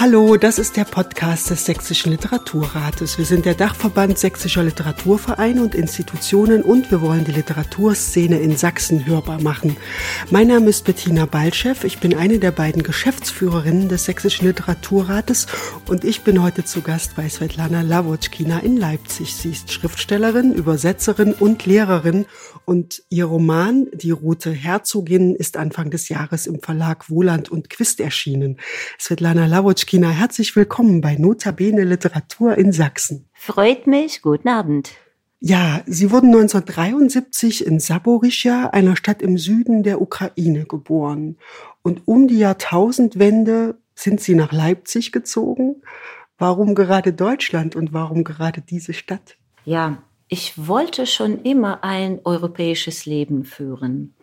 Hallo, das ist der Podcast des Sächsischen Literaturrates. Wir sind der Dachverband sächsischer Literaturvereine und Institutionen und wir wollen die Literaturszene in Sachsen hörbar machen. Mein Name ist Bettina Balchev. Ich bin eine der beiden Geschäftsführerinnen des Sächsischen Literaturrates und ich bin heute zu Gast bei Svetlana Lavotschkina in Leipzig. Sie ist Schriftstellerin, Übersetzerin und Lehrerin und ihr Roman Die Rote Herzogin ist Anfang des Jahres im Verlag Wohland und Quist erschienen. Svetlana Lavotschkina Kina, herzlich willkommen bei Notabene Literatur in Sachsen. Freut mich, guten Abend. Ja, Sie wurden 1973 in Saborischja, einer Stadt im Süden der Ukraine, geboren. Und um die Jahrtausendwende sind Sie nach Leipzig gezogen. Warum gerade Deutschland und warum gerade diese Stadt? Ja, ich wollte schon immer ein europäisches Leben führen.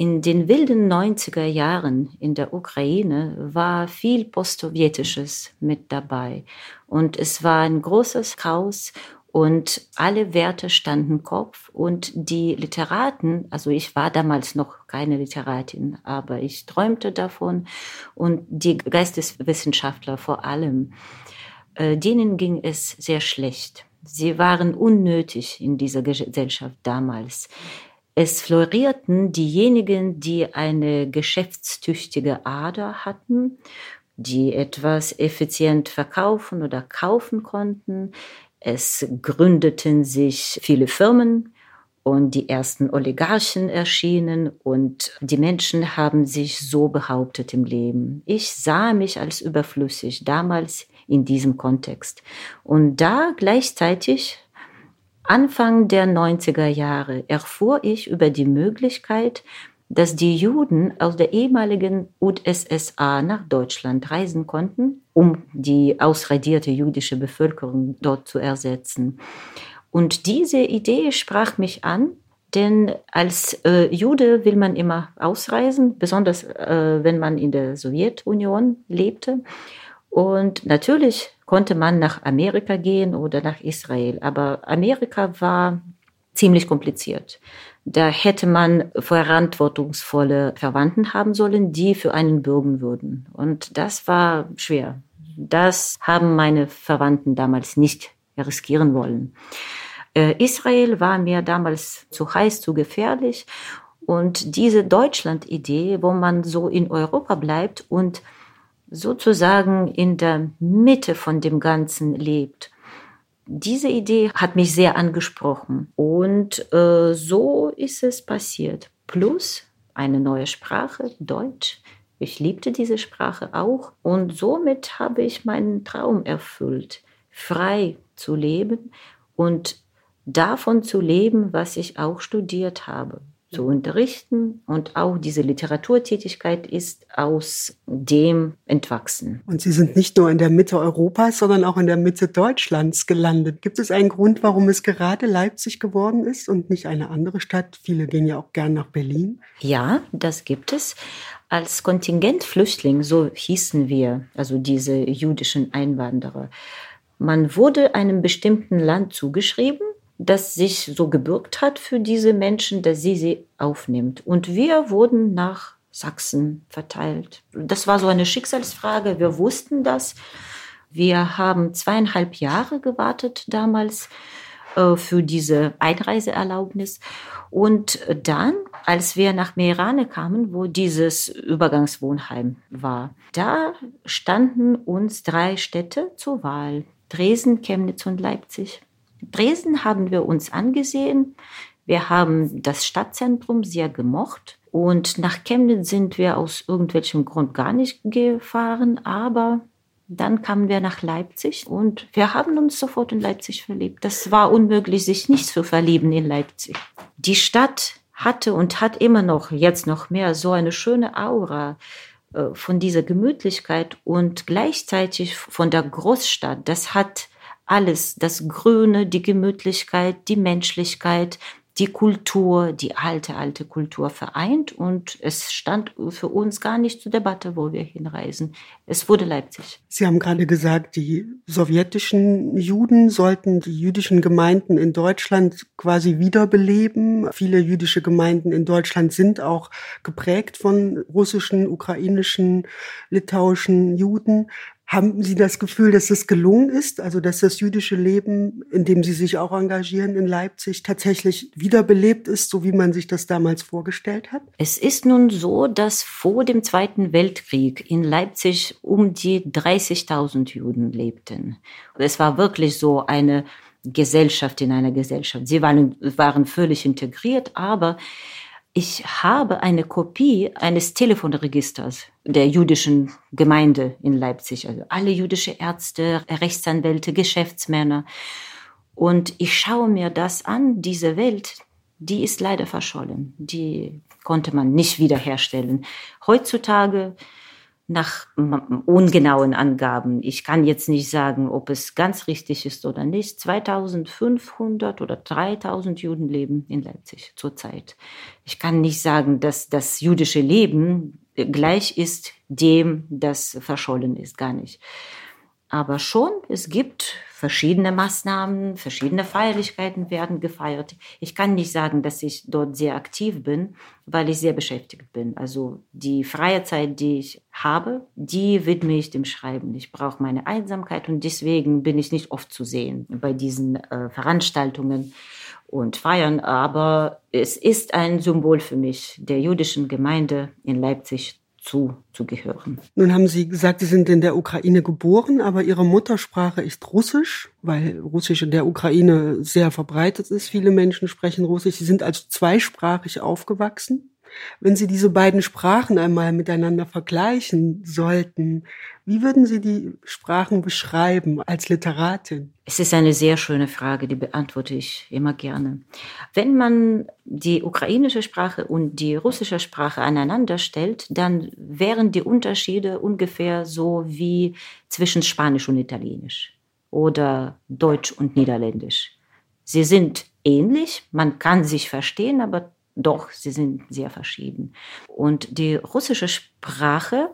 In den wilden 90er Jahren in der Ukraine war viel Postsowjetisches mit dabei. Und es war ein großes Chaos und alle Werte standen Kopf und die Literaten, also ich war damals noch keine Literatin, aber ich träumte davon und die Geisteswissenschaftler vor allem, äh, denen ging es sehr schlecht. Sie waren unnötig in dieser Gesellschaft damals. Es florierten diejenigen, die eine geschäftstüchtige Ader hatten, die etwas effizient verkaufen oder kaufen konnten. Es gründeten sich viele Firmen und die ersten Oligarchen erschienen und die Menschen haben sich so behauptet im Leben. Ich sah mich als überflüssig damals in diesem Kontext. Und da gleichzeitig Anfang der 90er Jahre erfuhr ich über die Möglichkeit, dass die Juden aus der ehemaligen UdSSR nach Deutschland reisen konnten, um die ausradierte jüdische Bevölkerung dort zu ersetzen. Und diese Idee sprach mich an, denn als äh, Jude will man immer ausreisen, besonders äh, wenn man in der Sowjetunion lebte. Und natürlich konnte man nach Amerika gehen oder nach Israel. Aber Amerika war ziemlich kompliziert. Da hätte man verantwortungsvolle Verwandten haben sollen, die für einen bürgen würden. Und das war schwer. Das haben meine Verwandten damals nicht riskieren wollen. Äh, Israel war mir damals zu heiß, zu gefährlich. Und diese Deutschland-Idee, wo man so in Europa bleibt und sozusagen in der Mitte von dem Ganzen lebt. Diese Idee hat mich sehr angesprochen und äh, so ist es passiert. Plus eine neue Sprache, Deutsch. Ich liebte diese Sprache auch und somit habe ich meinen Traum erfüllt, frei zu leben und davon zu leben, was ich auch studiert habe zu unterrichten. Und auch diese Literaturtätigkeit ist aus dem entwachsen. Und Sie sind nicht nur in der Mitte Europas, sondern auch in der Mitte Deutschlands gelandet. Gibt es einen Grund, warum es gerade Leipzig geworden ist und nicht eine andere Stadt? Viele gehen ja auch gern nach Berlin. Ja, das gibt es. Als Kontingentflüchtling, so hießen wir, also diese jüdischen Einwanderer, man wurde einem bestimmten Land zugeschrieben das sich so gebürgt hat für diese Menschen, dass sie sie aufnimmt. Und wir wurden nach Sachsen verteilt. Das war so eine Schicksalsfrage. Wir wussten das. Wir haben zweieinhalb Jahre gewartet damals äh, für diese Einreiseerlaubnis. Und dann, als wir nach Meerane kamen, wo dieses Übergangswohnheim war, da standen uns drei Städte zur Wahl. Dresden, Chemnitz und Leipzig. Dresden haben wir uns angesehen. Wir haben das Stadtzentrum sehr gemocht. Und nach Chemnitz sind wir aus irgendwelchem Grund gar nicht gefahren, aber dann kamen wir nach Leipzig und wir haben uns sofort in Leipzig verliebt. Das war unmöglich, sich nicht zu verlieben in Leipzig. Die Stadt hatte und hat immer noch, jetzt noch mehr, so eine schöne Aura äh, von dieser Gemütlichkeit und gleichzeitig von der Großstadt. Das hat alles, das Grüne, die Gemütlichkeit, die Menschlichkeit, die Kultur, die alte, alte Kultur vereint und es stand für uns gar nicht zur Debatte, wo wir hinreisen. Es wurde Leipzig. Sie haben gerade gesagt, die sowjetischen Juden sollten die jüdischen Gemeinden in Deutschland quasi wiederbeleben. Viele jüdische Gemeinden in Deutschland sind auch geprägt von russischen, ukrainischen, litauischen Juden. Haben Sie das Gefühl, dass es gelungen ist, also dass das jüdische Leben, in dem Sie sich auch engagieren in Leipzig, tatsächlich wiederbelebt ist, so wie man sich das damals vorgestellt hat? Es ist nun so, dass vor dem Zweiten Weltkrieg in Leipzig um die 30.000 Juden lebten. Es war wirklich so eine Gesellschaft in einer Gesellschaft. Sie waren, waren völlig integriert, aber ich habe eine Kopie eines Telefonregisters der jüdischen Gemeinde in Leipzig, also alle jüdische Ärzte, Rechtsanwälte, Geschäftsmänner. Und ich schaue mir das an, diese Welt, die ist leider verschollen. Die konnte man nicht wiederherstellen. Heutzutage nach ungenauen Angaben. Ich kann jetzt nicht sagen, ob es ganz richtig ist oder nicht. 2500 oder 3000 Juden leben in Leipzig zurzeit. Ich kann nicht sagen, dass das jüdische Leben gleich ist dem, das verschollen ist. Gar nicht. Aber schon, es gibt verschiedene Maßnahmen, verschiedene Feierlichkeiten werden gefeiert. Ich kann nicht sagen, dass ich dort sehr aktiv bin, weil ich sehr beschäftigt bin. Also die freie Zeit, die ich habe, die widme ich dem Schreiben. Ich brauche meine Einsamkeit und deswegen bin ich nicht oft zu sehen bei diesen äh, Veranstaltungen und Feiern. Aber es ist ein Symbol für mich der jüdischen Gemeinde in Leipzig zu, zu gehören. Nun haben Sie gesagt, Sie sind in der Ukraine geboren, aber Ihre Muttersprache ist Russisch, weil Russisch in der Ukraine sehr verbreitet ist. Viele Menschen sprechen Russisch. Sie sind also zweisprachig aufgewachsen. Wenn Sie diese beiden Sprachen einmal miteinander vergleichen sollten, wie würden Sie die Sprachen beschreiben als Literatin? Es ist eine sehr schöne Frage, die beantworte ich immer gerne. Wenn man die ukrainische Sprache und die russische Sprache aneinander stellt, dann wären die Unterschiede ungefähr so wie zwischen Spanisch und Italienisch oder Deutsch und Niederländisch. Sie sind ähnlich, man kann sich verstehen, aber doch, sie sind sehr verschieden. Und die russische Sprache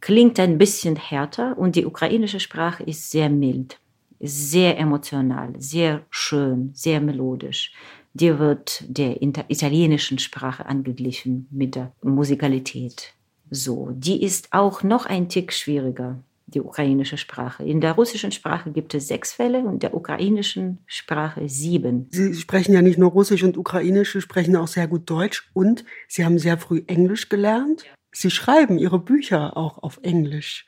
klingt ein bisschen härter und die ukrainische Sprache ist sehr mild, sehr emotional, sehr schön, sehr melodisch. Die wird der italienischen Sprache angeglichen mit der Musikalität. So, die ist auch noch ein Tick schwieriger die ukrainische Sprache. In der russischen Sprache gibt es sechs Fälle und der ukrainischen Sprache sieben. Sie sprechen ja nicht nur Russisch und Ukrainisch, Sie sprechen auch sehr gut Deutsch und Sie haben sehr früh Englisch gelernt. Sie schreiben Ihre Bücher auch auf Englisch.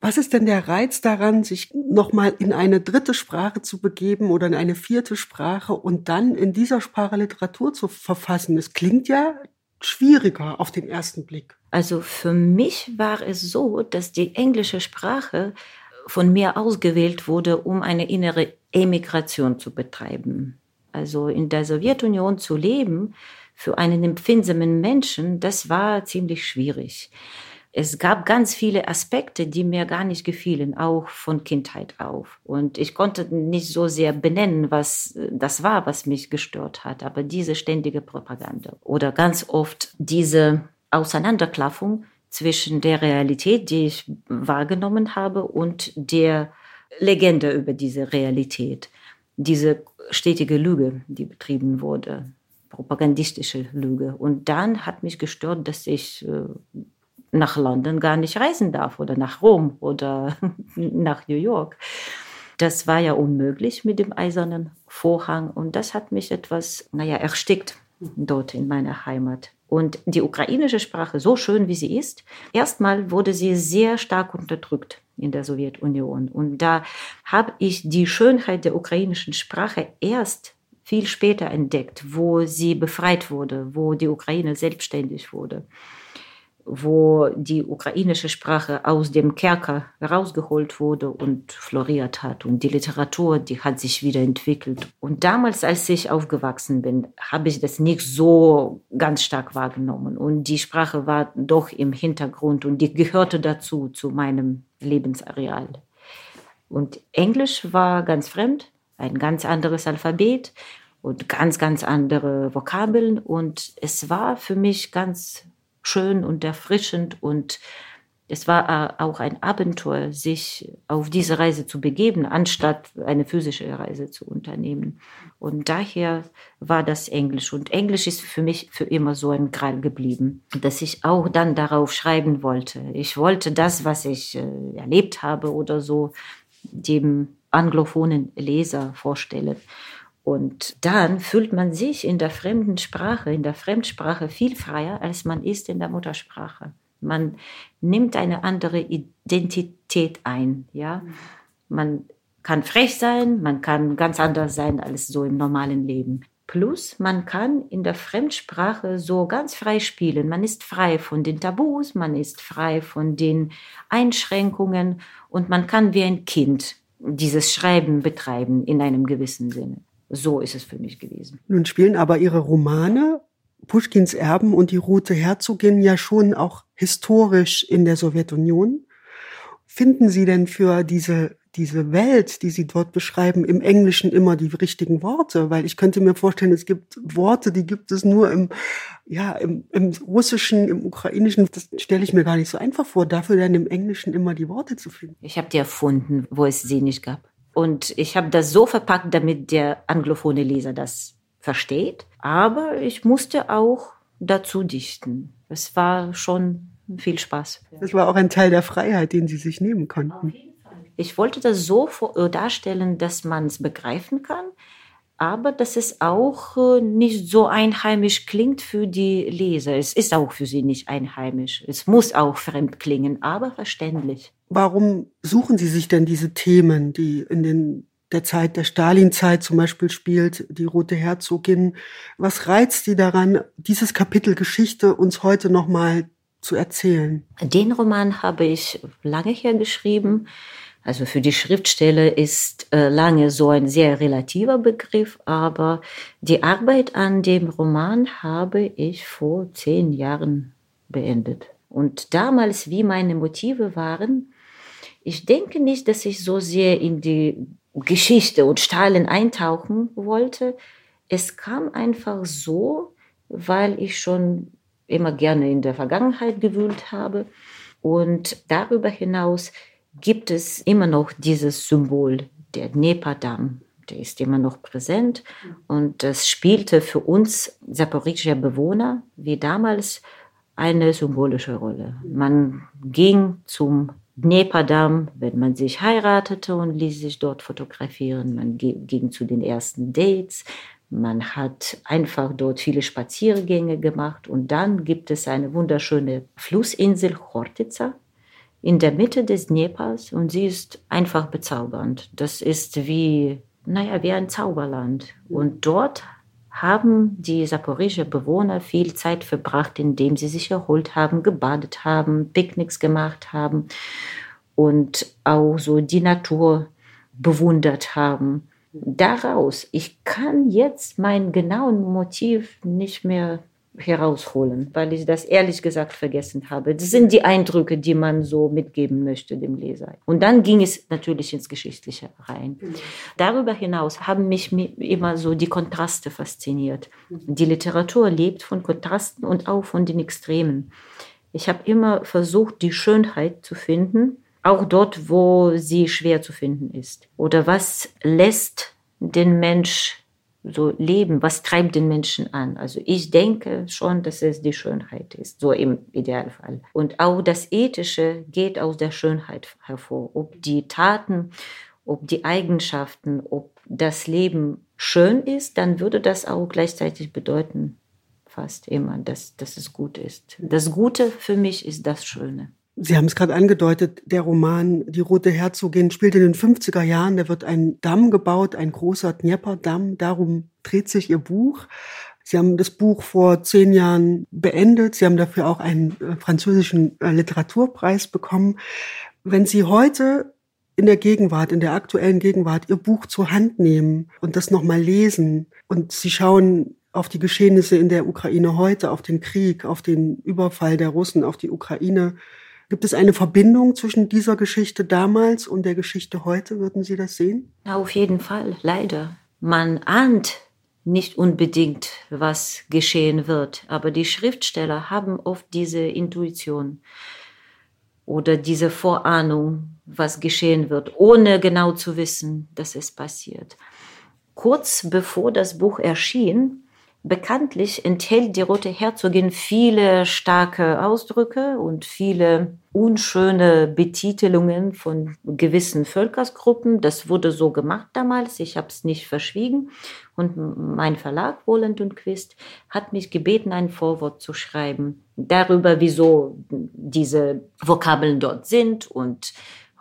Was ist denn der Reiz daran, sich nochmal in eine dritte Sprache zu begeben oder in eine vierte Sprache und dann in dieser Sprache Literatur zu verfassen? Es klingt ja schwieriger auf den ersten Blick. Also für mich war es so, dass die englische Sprache von mir ausgewählt wurde, um eine innere Emigration zu betreiben. Also in der Sowjetunion zu leben, für einen empfindsamen Menschen, das war ziemlich schwierig. Es gab ganz viele Aspekte, die mir gar nicht gefielen, auch von Kindheit auf. Und ich konnte nicht so sehr benennen, was das war, was mich gestört hat. Aber diese ständige Propaganda oder ganz oft diese Auseinanderklaffung zwischen der Realität, die ich wahrgenommen habe, und der Legende über diese Realität. Diese stetige Lüge, die betrieben wurde, propagandistische Lüge. Und dann hat mich gestört, dass ich äh, nach London gar nicht reisen darf oder nach Rom oder nach New York. Das war ja unmöglich mit dem eisernen Vorhang und das hat mich etwas, naja, erstickt dort in meiner Heimat. Und die ukrainische Sprache, so schön wie sie ist, erstmal wurde sie sehr stark unterdrückt in der Sowjetunion. Und da habe ich die Schönheit der ukrainischen Sprache erst viel später entdeckt, wo sie befreit wurde, wo die Ukraine selbstständig wurde wo die ukrainische Sprache aus dem Kerker herausgeholt wurde und floriert hat. Und die Literatur, die hat sich wieder entwickelt. Und damals, als ich aufgewachsen bin, habe ich das nicht so ganz stark wahrgenommen. Und die Sprache war doch im Hintergrund und die gehörte dazu, zu meinem Lebensareal. Und Englisch war ganz fremd, ein ganz anderes Alphabet. und ganz, ganz andere Vokabeln. Und es war für mich ganz schön und erfrischend und es war auch ein Abenteuer, sich auf diese Reise zu begeben, anstatt eine physische Reise zu unternehmen. Und daher war das Englisch. Und Englisch ist für mich für immer so ein Gral geblieben, dass ich auch dann darauf schreiben wollte. Ich wollte das, was ich äh, erlebt habe oder so, dem anglophonen Leser vorstellen. Und dann fühlt man sich in der fremden Sprache, in der Fremdsprache viel freier, als man ist in der Muttersprache. Man nimmt eine andere Identität ein, ja. Man kann frech sein, man kann ganz anders sein als so im normalen Leben. Plus, man kann in der Fremdsprache so ganz frei spielen. Man ist frei von den Tabus, man ist frei von den Einschränkungen und man kann wie ein Kind dieses Schreiben betreiben in einem gewissen Sinne. So ist es für mich gewesen. Nun spielen aber Ihre Romane, Puschkins Erben und die Rote Herzogin, ja schon auch historisch in der Sowjetunion. Finden Sie denn für diese, diese Welt, die Sie dort beschreiben, im Englischen immer die richtigen Worte? Weil ich könnte mir vorstellen, es gibt Worte, die gibt es nur im, ja, im, im Russischen, im Ukrainischen. Das stelle ich mir gar nicht so einfach vor, dafür dann im Englischen immer die Worte zu finden. Ich habe die erfunden, wo es sie nicht gab. Und ich habe das so verpackt, damit der anglophone Leser das versteht. Aber ich musste auch dazu dichten. Es war schon viel Spaß. Das war auch ein Teil der Freiheit, den Sie sich nehmen konnten. Ich wollte das so darstellen, dass man es begreifen kann, aber dass es auch äh, nicht so einheimisch klingt für die Leser. Es ist auch für sie nicht einheimisch. Es muss auch fremd klingen, aber verständlich. Warum suchen Sie sich denn diese Themen, die in den der Zeit der Stalinzeit zum Beispiel spielt, die Rote Herzogin. Was reizt Sie daran, dieses Kapitel Geschichte uns heute nochmal zu erzählen? Den Roman habe ich lange her geschrieben. Also für die Schriftsteller ist äh, lange so ein sehr relativer Begriff, aber die Arbeit an dem Roman habe ich vor zehn Jahren beendet. Und damals, wie meine Motive waren, ich denke nicht, dass ich so sehr in die Geschichte und Stalin eintauchen wollte. Es kam einfach so, weil ich schon immer gerne in der Vergangenheit gewühlt habe. Und darüber hinaus gibt es immer noch dieses Symbol, der Dnepr-Damm. Der ist immer noch präsent und das spielte für uns Saporizia Bewohner wie damals eine symbolische Rolle. Man ging zum Dnepr-Damm, wenn man sich heiratete und ließ sich dort fotografieren. Man ging zu den ersten Dates. Man hat einfach dort viele Spaziergänge gemacht. Und dann gibt es eine wunderschöne Flussinsel Chortica in der Mitte des Dnepers und sie ist einfach bezaubernd. Das ist wie, naja, wie ein Zauberland. Und dort haben die saporische Bewohner viel Zeit verbracht, indem sie sich erholt haben, gebadet haben, Picknicks gemacht haben und auch so die Natur bewundert haben. Daraus, ich kann jetzt mein genauen Motiv nicht mehr herausholen, weil ich das ehrlich gesagt vergessen habe. Das sind die Eindrücke, die man so mitgeben möchte dem Leser. Und dann ging es natürlich ins Geschichtliche rein. Mhm. Darüber hinaus haben mich immer so die Kontraste fasziniert. Die Literatur lebt von Kontrasten und auch von den Extremen. Ich habe immer versucht, die Schönheit zu finden, auch dort, wo sie schwer zu finden ist. Oder was lässt den Mensch so leben, was treibt den Menschen an. Also ich denke schon, dass es die Schönheit ist, so im Idealfall. Und auch das Ethische geht aus der Schönheit hervor. Ob die Taten, ob die Eigenschaften, ob das Leben schön ist, dann würde das auch gleichzeitig bedeuten, fast immer, dass, dass es gut ist. Das Gute für mich ist das Schöne. Sie haben es gerade angedeutet, der Roman Die Rote Herzogin spielt in den 50er Jahren. Da wird ein Damm gebaut, ein großer Dnieper-Damm. Darum dreht sich Ihr Buch. Sie haben das Buch vor zehn Jahren beendet. Sie haben dafür auch einen äh, französischen äh, Literaturpreis bekommen. Wenn Sie heute in der Gegenwart, in der aktuellen Gegenwart Ihr Buch zur Hand nehmen und das nochmal lesen und Sie schauen auf die Geschehnisse in der Ukraine heute, auf den Krieg, auf den Überfall der Russen auf die Ukraine, Gibt es eine Verbindung zwischen dieser Geschichte damals und der Geschichte heute? Würden Sie das sehen? Auf jeden Fall, leider. Man ahnt nicht unbedingt, was geschehen wird, aber die Schriftsteller haben oft diese Intuition oder diese Vorahnung, was geschehen wird, ohne genau zu wissen, dass es passiert. Kurz bevor das Buch erschien, Bekanntlich enthält die Rote Herzogin viele starke Ausdrücke und viele unschöne Betitelungen von gewissen Völkersgruppen. Das wurde so gemacht damals. Ich habe es nicht verschwiegen. Und mein Verlag Wohland und Quist hat mich gebeten, ein Vorwort zu schreiben darüber, wieso diese Vokabeln dort sind. Und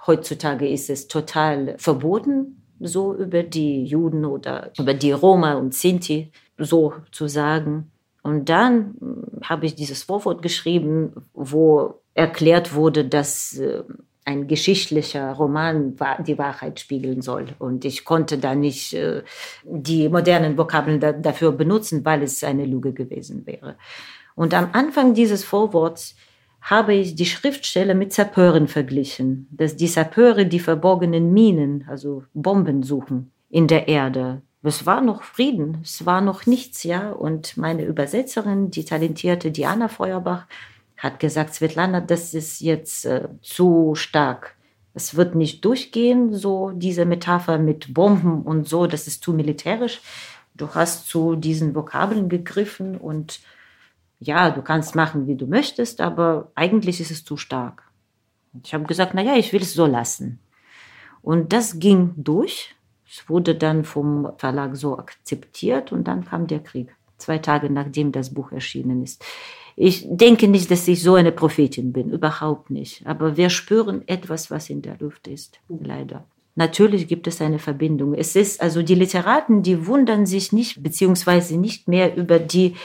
heutzutage ist es total verboten, so über die Juden oder über die Roma und Sinti so zu sagen. Und dann hm, habe ich dieses Vorwort geschrieben, wo erklärt wurde, dass äh, ein geschichtlicher Roman die Wahrheit spiegeln soll. Und ich konnte da nicht äh, die modernen Vokabeln dafür benutzen, weil es eine Lüge gewesen wäre. Und am Anfang dieses Vorworts habe ich die Schriftsteller mit Sapeuren verglichen, dass die Sapeure die verborgenen Minen, also Bomben suchen in der Erde, es war noch Frieden, es war noch nichts, ja. Und meine Übersetzerin, die talentierte Diana Feuerbach, hat gesagt, Svetlana, das ist jetzt äh, zu stark. Es wird nicht durchgehen, so diese Metapher mit Bomben und so, das ist zu militärisch. Du hast zu diesen Vokabeln gegriffen und ja, du kannst machen, wie du möchtest, aber eigentlich ist es zu stark. Ich habe gesagt, na ja, ich will es so lassen. Und das ging durch. Es wurde dann vom Verlag so akzeptiert und dann kam der Krieg, zwei Tage nachdem das Buch erschienen ist. Ich denke nicht, dass ich so eine Prophetin bin, überhaupt nicht. Aber wir spüren etwas, was in der Luft ist, leider. Natürlich gibt es eine Verbindung. Es ist also die Literaten, die wundern sich nicht beziehungsweise nicht mehr über die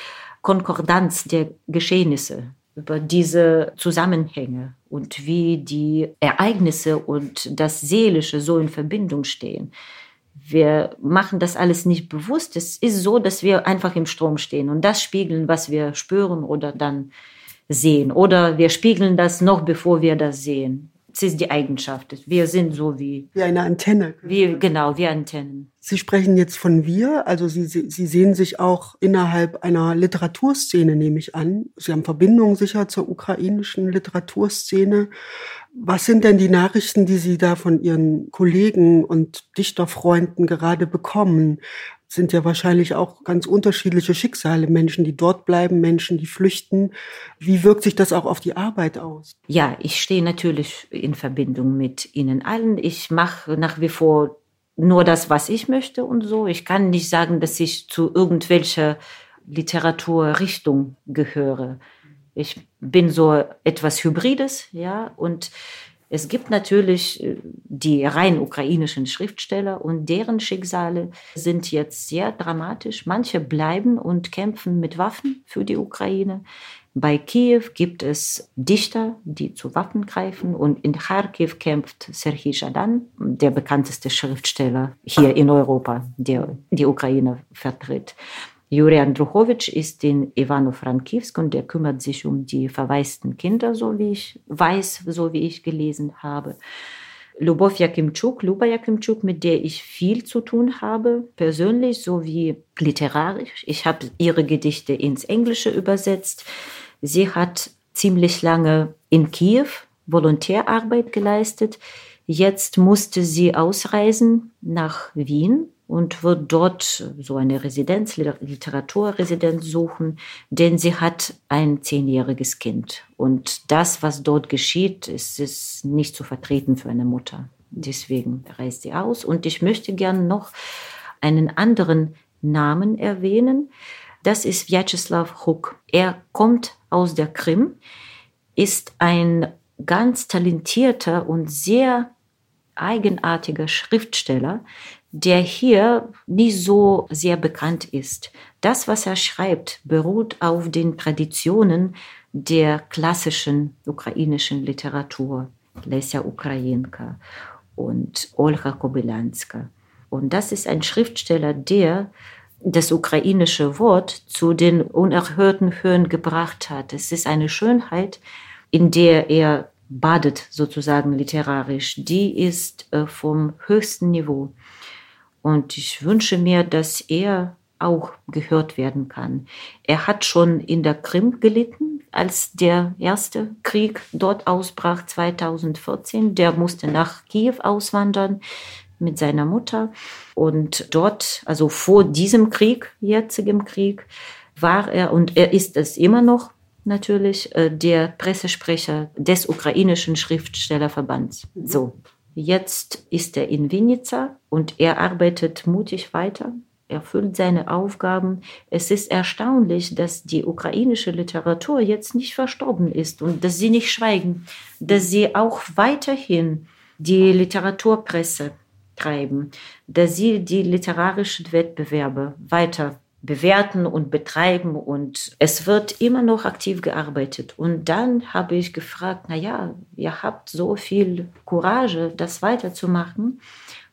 Konkordanz der Geschehnisse, über diese Zusammenhänge und wie die Ereignisse und das Seelische so in Verbindung stehen. Wir machen das alles nicht bewusst. Es ist so, dass wir einfach im Strom stehen und das spiegeln, was wir spüren oder dann sehen. Oder wir spiegeln das noch, bevor wir das sehen. Es ist die Eigenschaft. Wir sind so wie. Wie eine Antenne. Wie, genau, wie Antennen. Sie sprechen jetzt von wir, also Sie, Sie sehen sich auch innerhalb einer Literaturszene, nehme ich an. Sie haben Verbindungen sicher zur ukrainischen Literaturszene. Was sind denn die Nachrichten, die Sie da von Ihren Kollegen und Dichterfreunden gerade bekommen? Sind ja wahrscheinlich auch ganz unterschiedliche Schicksale, Menschen, die dort bleiben, Menschen, die flüchten. Wie wirkt sich das auch auf die Arbeit aus? Ja, ich stehe natürlich in Verbindung mit Ihnen allen. Ich mache nach wie vor nur das, was ich möchte und so. Ich kann nicht sagen, dass ich zu irgendwelcher Literaturrichtung gehöre. Ich bin so etwas Hybrides, ja, und es gibt natürlich äh, die rein ukrainischen Schriftsteller und deren Schicksale sind jetzt sehr dramatisch. Manche bleiben und kämpfen mit Waffen für die Ukraine. Bei Kiew gibt es Dichter, die zu Waffen greifen und in Kharkiv kämpft Serhii Jadan, der bekannteste Schriftsteller hier in Europa, der die Ukraine vertritt. Juri Andruchowitsch ist in Ivano-Frankivsk und der kümmert sich um die verwaisten Kinder, so wie ich weiß, so wie ich gelesen habe. Lubov Jakimczuk, Luba Jakimczuk, mit der ich viel zu tun habe, persönlich sowie literarisch. Ich habe ihre Gedichte ins Englische übersetzt. Sie hat ziemlich lange in Kiew Volontärarbeit geleistet. Jetzt musste sie ausreisen nach Wien und wird dort so eine Residenz, Literaturresidenz suchen, denn sie hat ein zehnjähriges Kind. Und das, was dort geschieht, ist, ist nicht zu vertreten für eine Mutter. Deswegen reist sie aus. Und ich möchte gern noch einen anderen Namen erwähnen. Das ist Vyacheslav Huk. Er kommt aus der Krim, ist ein ganz talentierter und sehr eigenartiger Schriftsteller, der hier nicht so sehr bekannt ist. Das, was er schreibt, beruht auf den Traditionen der klassischen ukrainischen Literatur, Lesja Ukrainka und Olga Kobylanska. Und das ist ein Schriftsteller, der das ukrainische Wort zu den unerhörten Höhen gebracht hat. Es ist eine Schönheit, in der er badet, sozusagen literarisch. Die ist äh, vom höchsten Niveau. Und ich wünsche mir, dass er auch gehört werden kann. Er hat schon in der Krim gelitten, als der erste Krieg dort ausbrach 2014. Der musste nach Kiew auswandern mit seiner Mutter. Und dort, also vor diesem Krieg, jetzigem Krieg, war er und er ist es immer noch natürlich äh, der Pressesprecher des ukrainischen Schriftstellerverbands. So, jetzt ist er in Vinica und er arbeitet mutig weiter erfüllt seine Aufgaben. Es ist erstaunlich, dass die ukrainische Literatur jetzt nicht verstorben ist und dass sie nicht schweigen, dass sie auch weiterhin die Literaturpresse treiben, dass sie die literarischen Wettbewerbe weiter bewerten und betreiben und es wird immer noch aktiv gearbeitet. Und dann habe ich gefragt, na ja, ihr habt so viel Courage, das weiterzumachen.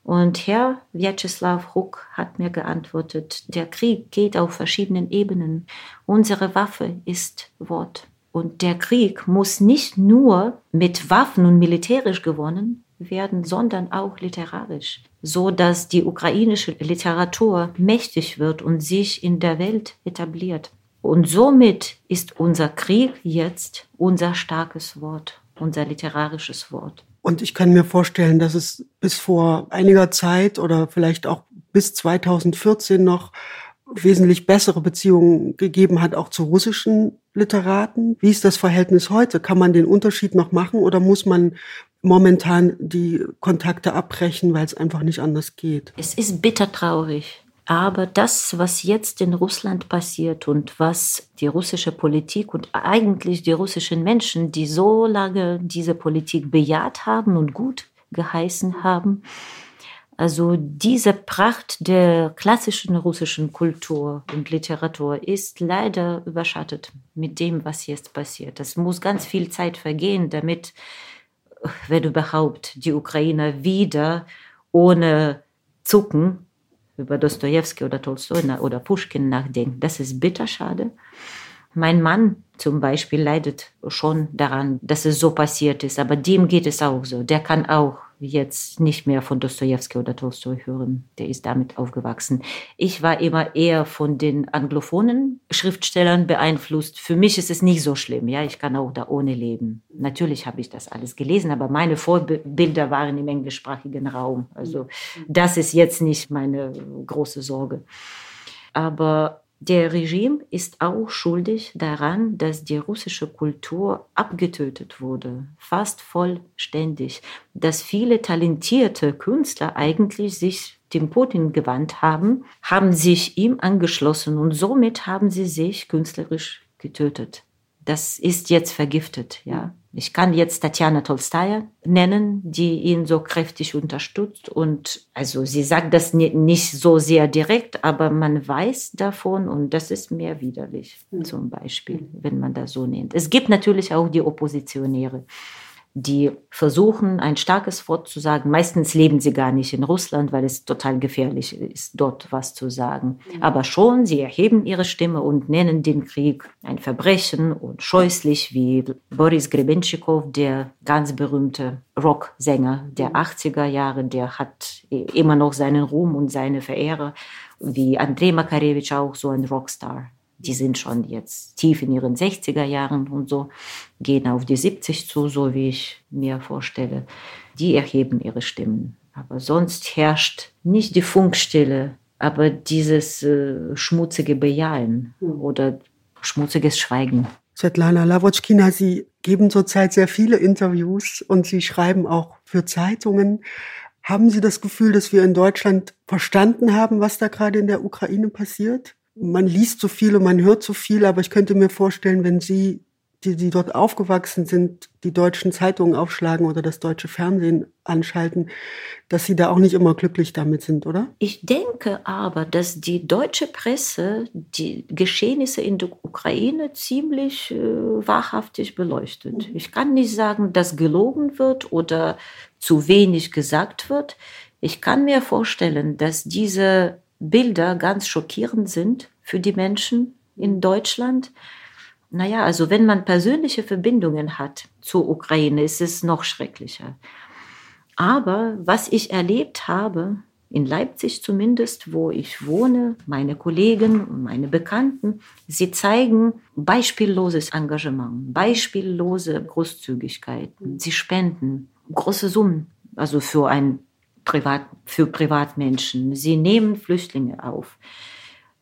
Und Herr Vyacheslav Ruck hat mir geantwortet, der Krieg geht auf verschiedenen Ebenen. Unsere Waffe ist Wort. Und der Krieg muss nicht nur mit Waffen und militärisch gewonnen werden, sondern auch literarisch, so dass die ukrainische Literatur mächtig wird und sich in der Welt etabliert. Und somit ist unser Krieg jetzt unser starkes Wort, unser literarisches Wort. Und ich kann mir vorstellen, dass es bis vor einiger Zeit oder vielleicht auch bis 2014 noch wesentlich bessere Beziehungen gegeben hat, auch zu russischen Literaten. Wie ist das Verhältnis heute? Kann man den Unterschied noch machen oder muss man momentan die Kontakte abbrechen, weil es einfach nicht anders geht? Es ist bitter traurig. Aber das, was jetzt in Russland passiert und was die russische Politik und eigentlich die russischen Menschen, die so lange diese Politik bejaht haben und gut geheißen haben, also diese Pracht der klassischen russischen Kultur und Literatur ist leider überschattet mit dem, was jetzt passiert. Es muss ganz viel Zeit vergehen, damit, wenn überhaupt, die Ukrainer wieder ohne Zucken über Dostoevsky oder Tolstoi oder Pushkin nachdenkt. Das ist bitter schade. Mein Mann zum Beispiel leidet schon daran, dass es so passiert ist, aber dem geht es auch so. Der kann auch jetzt nicht mehr von Dostoevsky oder Tolstoi hören. Der ist damit aufgewachsen. Ich war immer eher von den anglophonen Schriftstellern beeinflusst. Für mich ist es nicht so schlimm. Ja, ich kann auch da ohne leben. Natürlich habe ich das alles gelesen, aber meine Vorbilder waren im englischsprachigen Raum. Also das ist jetzt nicht meine große Sorge. Aber der Regime ist auch schuldig daran, dass die russische Kultur abgetötet wurde, fast vollständig, dass viele talentierte Künstler eigentlich sich dem Putin gewandt haben, haben sich ihm angeschlossen und somit haben sie sich künstlerisch getötet das ist jetzt vergiftet, ja. Ich kann jetzt Tatjana Tolstaja nennen, die ihn so kräftig unterstützt. Und also sie sagt das nicht so sehr direkt, aber man weiß davon und das ist mehr widerlich, zum Beispiel, wenn man das so nennt. Es gibt natürlich auch die Oppositionäre die versuchen, ein starkes Wort zu sagen. Meistens leben sie gar nicht in Russland, weil es total gefährlich ist, dort was zu sagen. Mhm. Aber schon, sie erheben ihre Stimme und nennen den Krieg ein Verbrechen und scheußlich, wie Boris Grebenschikow, der ganz berühmte Rocksänger der 80er mhm. Jahre, der hat immer noch seinen Ruhm und seine Verehrer, wie Andrei Makarewitsch auch so ein Rockstar die sind schon jetzt tief in ihren 60er Jahren und so, gehen auf die 70 zu, so wie ich mir vorstelle. Die erheben ihre Stimmen. Aber sonst herrscht nicht die Funkstille, aber dieses äh, schmutzige Bejahen oder schmutziges Schweigen. Svetlana Lavotschkina, Sie geben zurzeit sehr viele Interviews und Sie schreiben auch für Zeitungen. Haben Sie das Gefühl, dass wir in Deutschland verstanden haben, was da gerade in der Ukraine passiert? Man liest so viel und man hört so viel, aber ich könnte mir vorstellen, wenn Sie, die, die dort aufgewachsen sind, die deutschen Zeitungen aufschlagen oder das deutsche Fernsehen anschalten, dass Sie da auch nicht immer glücklich damit sind, oder? Ich denke aber, dass die deutsche Presse die Geschehnisse in der Ukraine ziemlich äh, wahrhaftig beleuchtet. Ich kann nicht sagen, dass gelogen wird oder zu wenig gesagt wird. Ich kann mir vorstellen, dass diese Bilder ganz schockierend sind für die Menschen in Deutschland. Naja, also wenn man persönliche Verbindungen hat zur Ukraine, ist es noch schrecklicher. Aber was ich erlebt habe in Leipzig zumindest, wo ich wohne, meine Kollegen und meine Bekannten, sie zeigen beispielloses Engagement, beispiellose Großzügigkeit. Sie spenden große Summen, also für ein Privat, für Privatmenschen. Sie nehmen Flüchtlinge auf.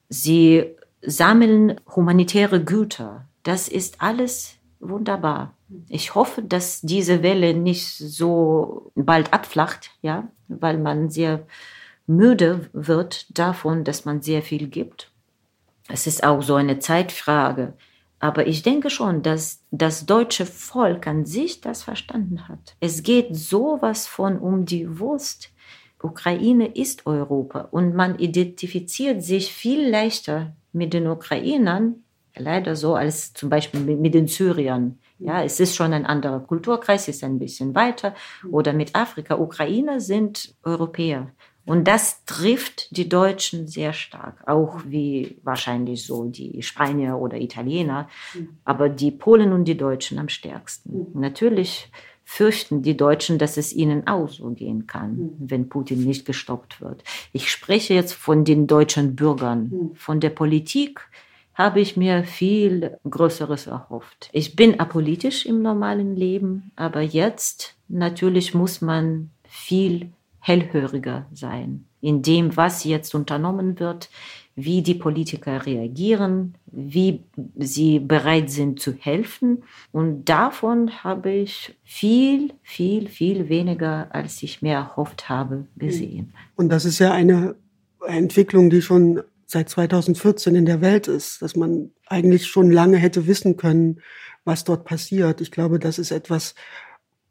Sie sammeln humanitäre Güter. Das ist alles wunderbar. Ich hoffe, dass diese Welle nicht so bald abflacht, ja, weil man sehr müde wird davon, dass man sehr viel gibt. Es ist auch so eine Zeitfrage. Aber ich denke schon, dass das deutsche Volk an sich das verstanden hat. Es geht sowas von um die Wurst. Ukraine ist Europa und man identifiziert sich viel leichter mit den Ukrainern, leider so, als zum Beispiel mit den Syriern. Ja, es ist schon ein anderer Kulturkreis, ist ein bisschen weiter. Oder mit Afrika. Ukrainer sind Europäer. Und das trifft die Deutschen sehr stark, auch wie wahrscheinlich so die Spanier oder Italiener, aber die Polen und die Deutschen am stärksten. Natürlich fürchten die Deutschen, dass es ihnen auch so gehen kann, wenn Putin nicht gestoppt wird. Ich spreche jetzt von den deutschen Bürgern, von der Politik habe ich mir viel Größeres erhofft. Ich bin apolitisch im normalen Leben, aber jetzt natürlich muss man viel hellhöriger sein in dem, was jetzt unternommen wird, wie die Politiker reagieren, wie sie bereit sind zu helfen. Und davon habe ich viel, viel, viel weniger, als ich mir erhofft habe, gesehen. Und das ist ja eine Entwicklung, die schon seit 2014 in der Welt ist, dass man eigentlich schon lange hätte wissen können, was dort passiert. Ich glaube, das ist etwas,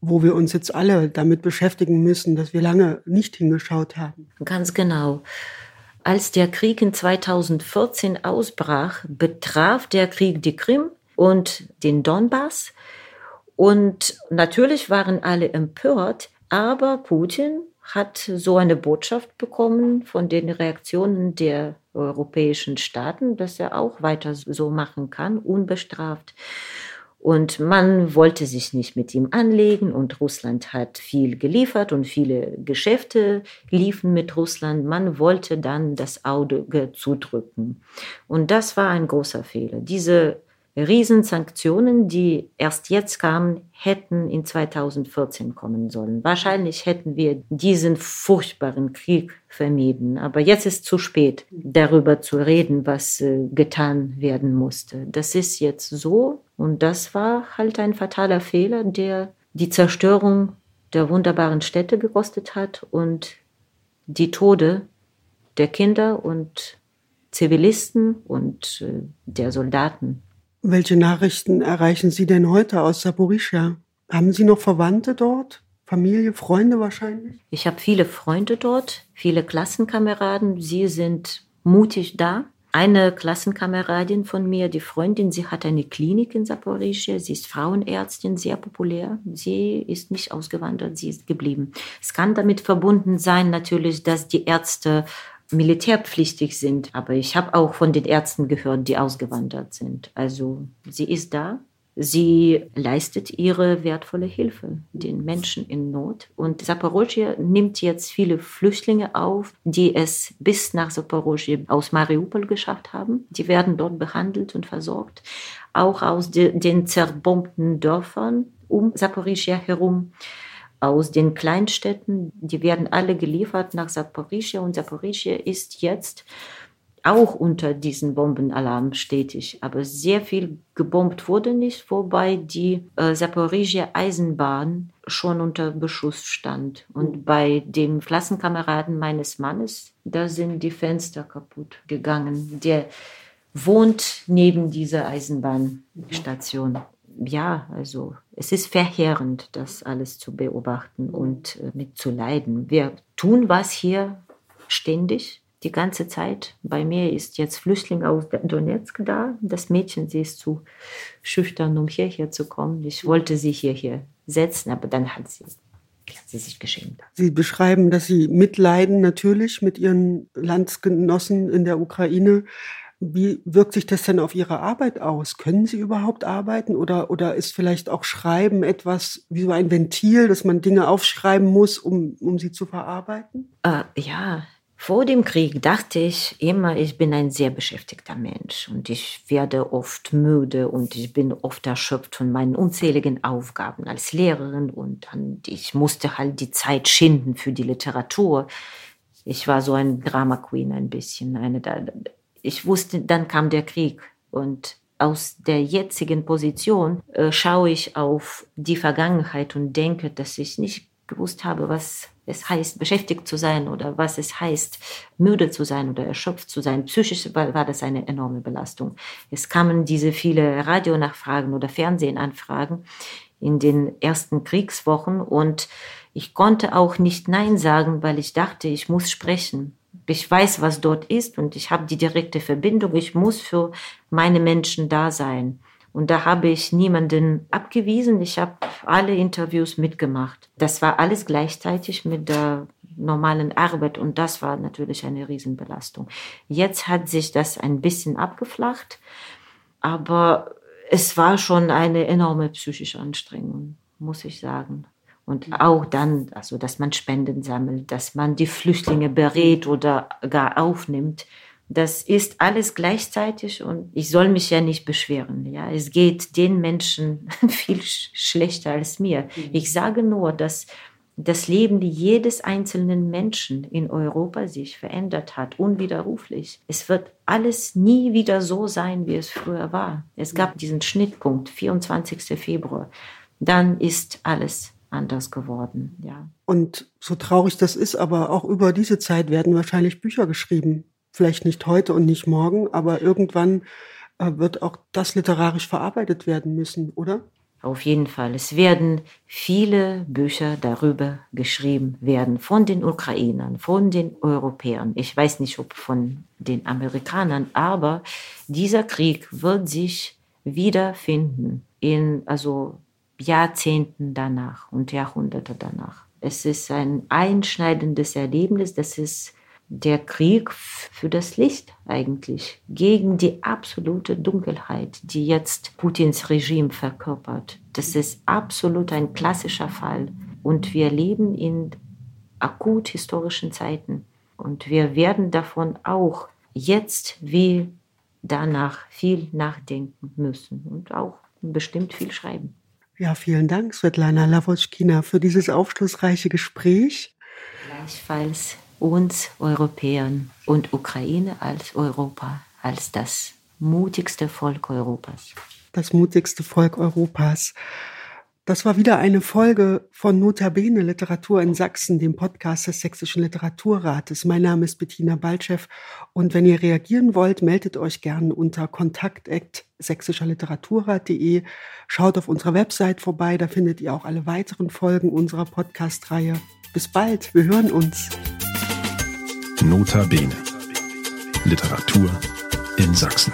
wo wir uns jetzt alle damit beschäftigen müssen, dass wir lange nicht hingeschaut haben. Ganz genau. Als der Krieg in 2014 ausbrach, betraf der Krieg die Krim und den Donbass. Und natürlich waren alle empört, aber Putin hat so eine Botschaft bekommen von den Reaktionen der europäischen Staaten, dass er auch weiter so machen kann, unbestraft. Und man wollte sich nicht mit ihm anlegen und Russland hat viel geliefert und viele Geschäfte liefen mit Russland. Man wollte dann das Auge zudrücken. Und das war ein großer Fehler. Diese Riesensanktionen, die erst jetzt kamen, hätten in 2014 kommen sollen. Wahrscheinlich hätten wir diesen furchtbaren Krieg vermieden. Aber jetzt ist zu spät, darüber zu reden, was äh, getan werden musste. Das ist jetzt so und das war halt ein fataler Fehler, der die Zerstörung der wunderbaren Städte gekostet hat und die Tode der Kinder und Zivilisten und äh, der Soldaten. Welche Nachrichten erreichen Sie denn heute aus Saporischia? Haben Sie noch Verwandte dort? Familie, Freunde wahrscheinlich? Ich habe viele Freunde dort, viele Klassenkameraden. Sie sind mutig da. Eine Klassenkameradin von mir, die Freundin, sie hat eine Klinik in Saporischia. Sie ist Frauenärztin, sehr populär. Sie ist nicht ausgewandert, sie ist geblieben. Es kann damit verbunden sein, natürlich, dass die Ärzte militärpflichtig sind. Aber ich habe auch von den Ärzten gehört, die ausgewandert sind. Also sie ist da. Sie leistet ihre wertvolle Hilfe den Menschen in Not. Und Saporoschia nimmt jetzt viele Flüchtlinge auf, die es bis nach Saporoschia aus Mariupol geschafft haben. Die werden dort behandelt und versorgt. Auch aus de den zerbombten Dörfern um Saporischia herum aus den Kleinstädten. Die werden alle geliefert nach Saporischia und Saporischia ist jetzt auch unter diesen Bombenalarm stetig. Aber sehr viel gebombt wurde nicht, wobei die äh, Saporischia Eisenbahn schon unter Beschuss stand. Und bei dem Klassenkameraden meines Mannes, da sind die Fenster kaputt gegangen. Der wohnt neben dieser Eisenbahnstation ja, also es ist verheerend, das alles zu beobachten und äh, mitzuleiden. Wir tun was hier ständig, die ganze Zeit. Bei mir ist jetzt Flüchtling aus Donetsk da. Das Mädchen, sie ist zu schüchtern, um hierher zu kommen. Ich wollte sie hierher setzen, aber dann hat sie hat sie sich geschämt. Sie beschreiben, dass Sie mitleiden natürlich mit Ihren Landsgenossen in der Ukraine. Wie wirkt sich das denn auf Ihre Arbeit aus? Können Sie überhaupt arbeiten oder, oder ist vielleicht auch Schreiben etwas wie so ein Ventil, dass man Dinge aufschreiben muss, um, um sie zu verarbeiten? Äh, ja, vor dem Krieg dachte ich immer, ich bin ein sehr beschäftigter Mensch und ich werde oft müde und ich bin oft erschöpft von meinen unzähligen Aufgaben als Lehrerin und dann, ich musste halt die Zeit schinden für die Literatur. Ich war so ein Drama Queen ein bisschen. Eine, ich wusste, dann kam der Krieg und aus der jetzigen Position äh, schaue ich auf die Vergangenheit und denke, dass ich nicht gewusst habe, was es heißt, beschäftigt zu sein oder was es heißt, müde zu sein oder erschöpft zu sein. Psychisch war, war das eine enorme Belastung. Es kamen diese viele Radionachfragen oder Fernsehenanfragen in den ersten Kriegswochen und ich konnte auch nicht Nein sagen, weil ich dachte, ich muss sprechen. Ich weiß, was dort ist und ich habe die direkte Verbindung. Ich muss für meine Menschen da sein. Und da habe ich niemanden abgewiesen. Ich habe alle Interviews mitgemacht. Das war alles gleichzeitig mit der normalen Arbeit und das war natürlich eine Riesenbelastung. Jetzt hat sich das ein bisschen abgeflacht, aber es war schon eine enorme psychische Anstrengung, muss ich sagen. Und auch dann, also dass man Spenden sammelt, dass man die Flüchtlinge berät oder gar aufnimmt. Das ist alles gleichzeitig und ich soll mich ja nicht beschweren. Ja, es geht den Menschen viel schlechter als mir. Mhm. Ich sage nur, dass das Leben jedes einzelnen Menschen in Europa sich verändert hat, unwiderruflich. Es wird alles nie wieder so sein, wie es früher war. Es gab diesen Schnittpunkt, 24. Februar. Dann ist alles anders geworden, ja. Und so traurig das ist, aber auch über diese Zeit werden wahrscheinlich Bücher geschrieben vielleicht nicht heute und nicht morgen, aber irgendwann äh, wird auch das literarisch verarbeitet werden müssen, oder? Auf jeden Fall. Es werden viele Bücher darüber geschrieben werden von den Ukrainern, von den Europäern. Ich weiß nicht, ob von den Amerikanern, aber dieser Krieg wird sich wiederfinden in also Jahrzehnten danach und Jahrhunderte danach. Es ist ein einschneidendes Erlebnis, das ist der Krieg für das Licht eigentlich, gegen die absolute Dunkelheit, die jetzt Putins Regime verkörpert. Das ist absolut ein klassischer Fall. Und wir leben in akut historischen Zeiten. Und wir werden davon auch jetzt wie danach viel nachdenken müssen und auch bestimmt viel schreiben. Ja, vielen Dank, Svetlana Lavochkina, für dieses aufschlussreiche Gespräch. Gleichfalls uns Europäern und Ukraine als Europa, als das mutigste Volk Europas. Das mutigste Volk Europas. Das war wieder eine Folge von Notabene Literatur in Sachsen, dem Podcast des Sächsischen Literaturrates. Mein Name ist Bettina Baltschew und wenn ihr reagieren wollt, meldet euch gerne unter kontakt@sächsischerliteraturrat.de. Schaut auf unserer Website vorbei, da findet ihr auch alle weiteren Folgen unserer Podcast-Reihe. Bis bald, wir hören uns. Nota Bene. Literatur in Sachsen.